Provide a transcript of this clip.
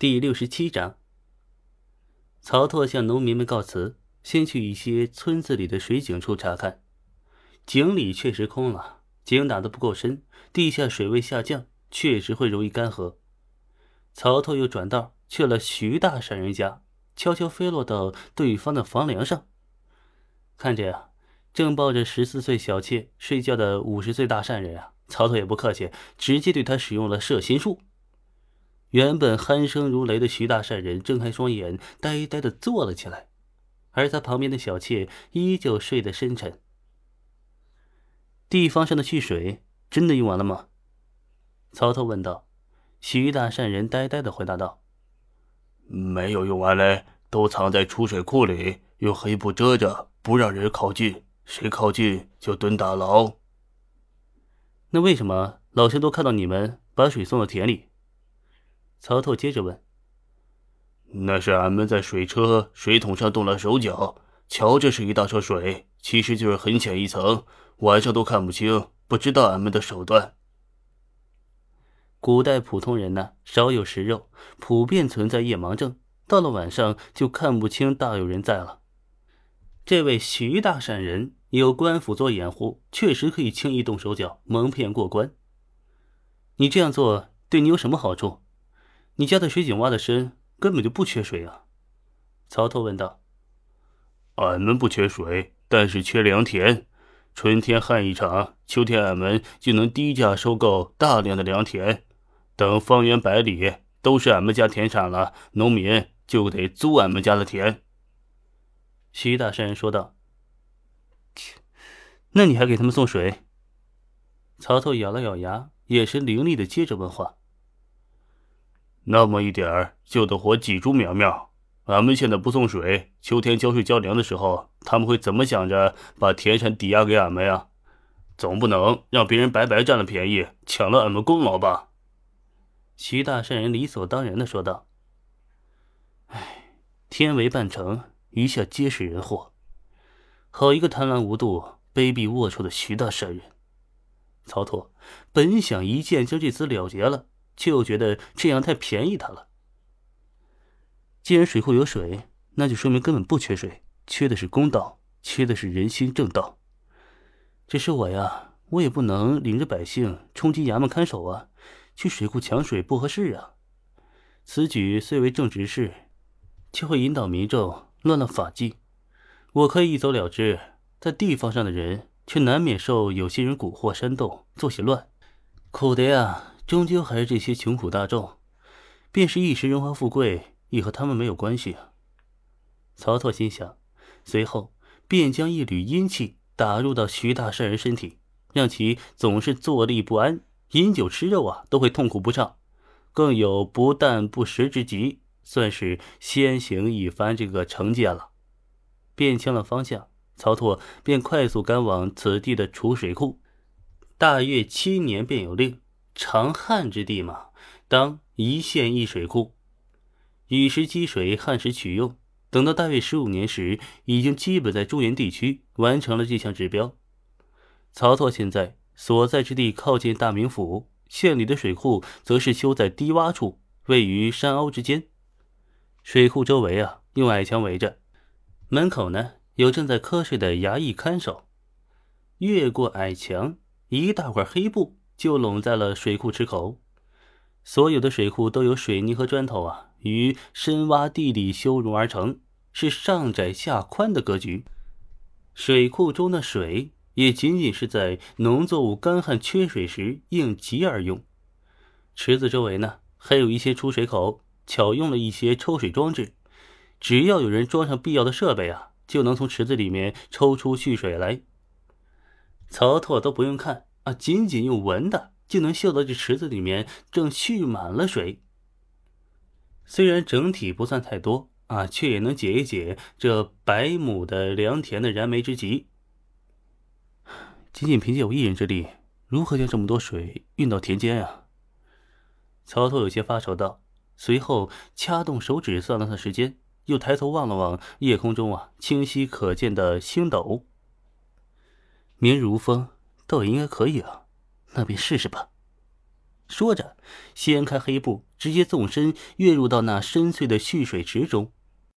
第六十七章，曹拓向农民们告辞，先去一些村子里的水井处查看。井里确实空了，井打得不够深，地下水位下降，确实会容易干涸。曹拓又转道去了徐大善人家，悄悄飞落到对方的房梁上，看着呀，正抱着十四岁小妾睡觉的五十岁大善人啊，曹拓也不客气，直接对他使用了摄心术。原本鼾声如雷的徐大善人睁开双眼，呆呆的坐了起来，而他旁边的小妾依旧睡得深沉。地方上的蓄水真的用完了吗？曹操问道。徐大善人呆呆的回答道：“没有用完嘞，都藏在储水库里，用黑布遮着，不让人靠近，谁靠近就蹲大牢。”那为什么老乡都看到你们把水送到田里？曹透接着问：“那是俺们在水车、水桶上动了手脚。瞧，这是一大车水，其实就是很浅一层，晚上都看不清，不知道俺们的手段。”古代普通人呢，少有食肉，普遍存在夜盲症，到了晚上就看不清大有人在了。这位徐大善人有官府做掩护，确实可以轻易动手脚，蒙骗过关。你这样做对你有什么好处？你家的水井挖的深，根本就不缺水啊！曹头问道。俺们不缺水，但是缺良田。春天旱一场，秋天俺们就能低价收购大量的良田。等方圆百里都是俺们家田产了，农民就得租俺们家的田。徐大善人说道。那你还给他们送水？曹操咬了咬牙，眼神凌厉的接着问话。那么一点儿就得活几株苗苗。俺们现在不送水，秋天浇水浇粮的时候，他们会怎么想着把田产抵押给俺们呀？总不能让别人白白占了便宜，抢了俺们功劳吧？徐大善人理所当然的说道：“哎，天为半成，余下皆是人祸。好一个贪婪无度、卑鄙龌龊的徐大善人！”曹拓本想一剑将这厮了结了。却又觉得这样太便宜他了。既然水库有水，那就说明根本不缺水，缺的是公道，缺的是人心正道。只是我呀，我也不能领着百姓冲击衙门看守啊，去水库抢水不合适啊。此举虽为正直事，却会引导民众乱了法纪。我可以一走了之，在地方上的人却难免受有些人蛊惑煽动，做些乱，苦的呀。终究还是这些穷苦大众，便是一时荣华富贵，也和他们没有关系啊。曹操心想，随后便将一缕阴气打入到徐大善人身体，让其总是坐立不安，饮酒吃肉啊都会痛苦不畅，更有不但不食之疾，算是先行一番这个惩戒了。变清了方向，曹拓便快速赶往此地的储水库。大约七年便有令。长旱之地嘛，当一县一水库，雨时积水，旱时取用。等到大约十五年时，已经基本在中原地区完成了这项指标。曹操现在所在之地靠近大名府，县里的水库则是修在低洼处，位于山凹之间。水库周围啊，用矮墙围着，门口呢有正在瞌睡的衙役看守。越过矮墙，一大块黑布。就拢在了水库池口，所有的水库都由水泥和砖头啊，于深洼地里修容而成，是上窄下宽的格局。水库中的水也仅仅是在农作物干旱缺水时应急而用。池子周围呢，还有一些出水口，巧用了一些抽水装置，只要有人装上必要的设备啊，就能从池子里面抽出蓄水来。曹拓都不用看。仅仅用闻的就能嗅到这池子里面正蓄满了水。虽然整体不算太多啊，却也能解一解这百亩的良田的燃眉之急。仅仅凭借我一人之力，如何将这么多水运到田间啊？曹操有些发愁道，随后掐动手指算了算时间，又抬头望了望夜空中啊清晰可见的星斗。明日无风。倒也应该可以啊，那便试试吧。说着，掀开黑布，直接纵身跃入到那深邃的蓄水池中。